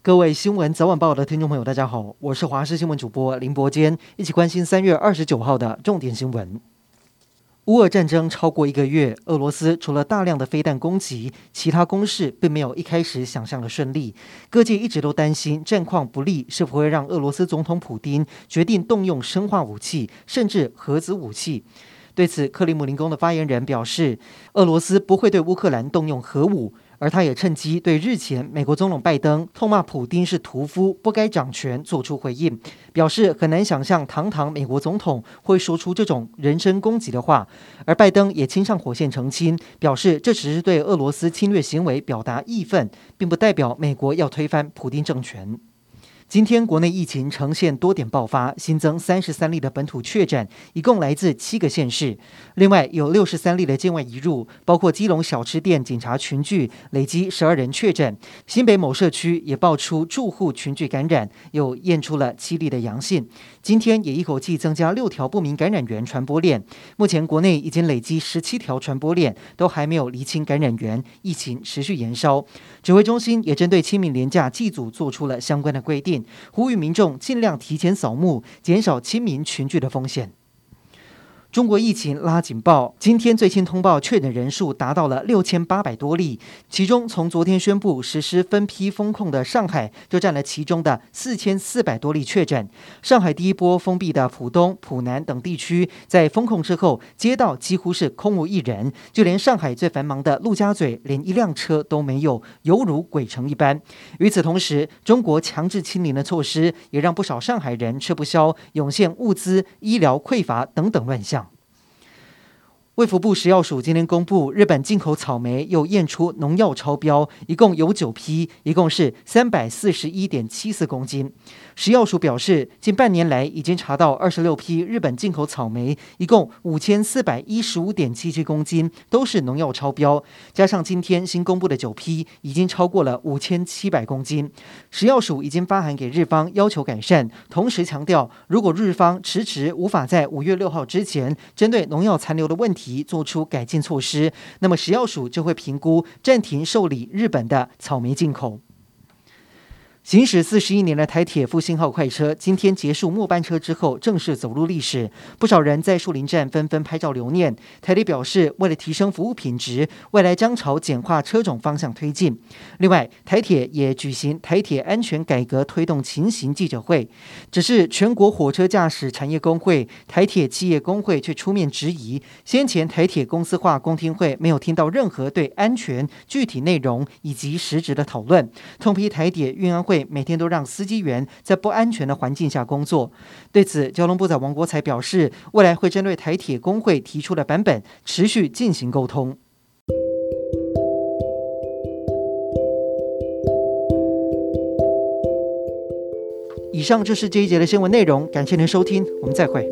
各位新闻早晚报的听众朋友，大家好，我是华视新闻主播林伯坚，一起关心三月二十九号的重点新闻。乌俄战争超过一个月，俄罗斯除了大量的飞弹攻击，其他攻势并没有一开始想象的顺利。各界一直都担心战况不利，是否会让俄罗斯总统普丁决定动用生化武器，甚至核子武器？对此，克里姆林宫的发言人表示，俄罗斯不会对乌克兰动用核武。而他也趁机对日前美国总统拜登痛骂普丁是屠夫，不该掌权做出回应，表示很难想象堂堂美国总统会说出这种人身攻击的话。而拜登也亲上火线澄清，表示这只是对俄罗斯侵略行为表达义愤，并不代表美国要推翻普丁政权。今天国内疫情呈现多点爆发，新增三十三例的本土确诊，一共来自七个县市。另外有六十三例的境外移入，包括基隆小吃店警察群聚，累积十二人确诊。新北某社区也爆出住户群聚感染，又验出了七例的阳性。今天也一口气增加六条不明感染源传播链。目前国内已经累积十七条传播链，都还没有厘清感染源，疫情持续延烧。指挥中心也针对清明连假祭祖做出了相关的规定。呼吁民众尽量提前扫墓，减少亲民群聚的风险。中国疫情拉警报，今天最新通报确诊人数达到了六千八百多例，其中从昨天宣布实施分批封控的上海就占了其中的四千四百多例确诊。上海第一波封闭的浦东、浦南等地区，在封控之后，街道几乎是空无一人，就连上海最繁忙的陆家嘴连一辆车都没有，犹如鬼城一般。与此同时，中国强制清零的措施也让不少上海人吃不消，涌现物资、医疗匮乏等等乱象。卫福部食药署今天公布，日本进口草莓又验出农药超标，一共有九批，一共是三百四十一点七四公斤。食药署表示，近半年来已经查到二十六批日本进口草莓，一共五千四百一十五点七七公斤，都是农药超标。加上今天新公布的九批，已经超过了五千七百公斤。食药署已经发函给日方，要求改善，同时强调，如果日方迟迟无法在五月六号之前针对农药残留的问题做出改进措施，那么食药署就会评估暂停受理日本的草莓进口。行驶四十一年的台铁复兴号快车，今天结束末班车之后，正式走入历史。不少人在树林站纷纷拍照留念。台铁表示，为了提升服务品质，未来将朝简化车种方向推进。另外，台铁也举行台铁安全改革推动情形记者会，只是全国火车驾驶产业工会、台铁企业工会却出面质疑，先前台铁公司化公听会没有听到任何对安全具体内容以及实质的讨论，痛批台铁运安会。每天都让司机员在不安全的环境下工作。对此，交通部长王国材表示，未来会针对台铁工会提出的版本持续进行沟通。以上就是这一节的新闻内容，感谢您收听，我们再会。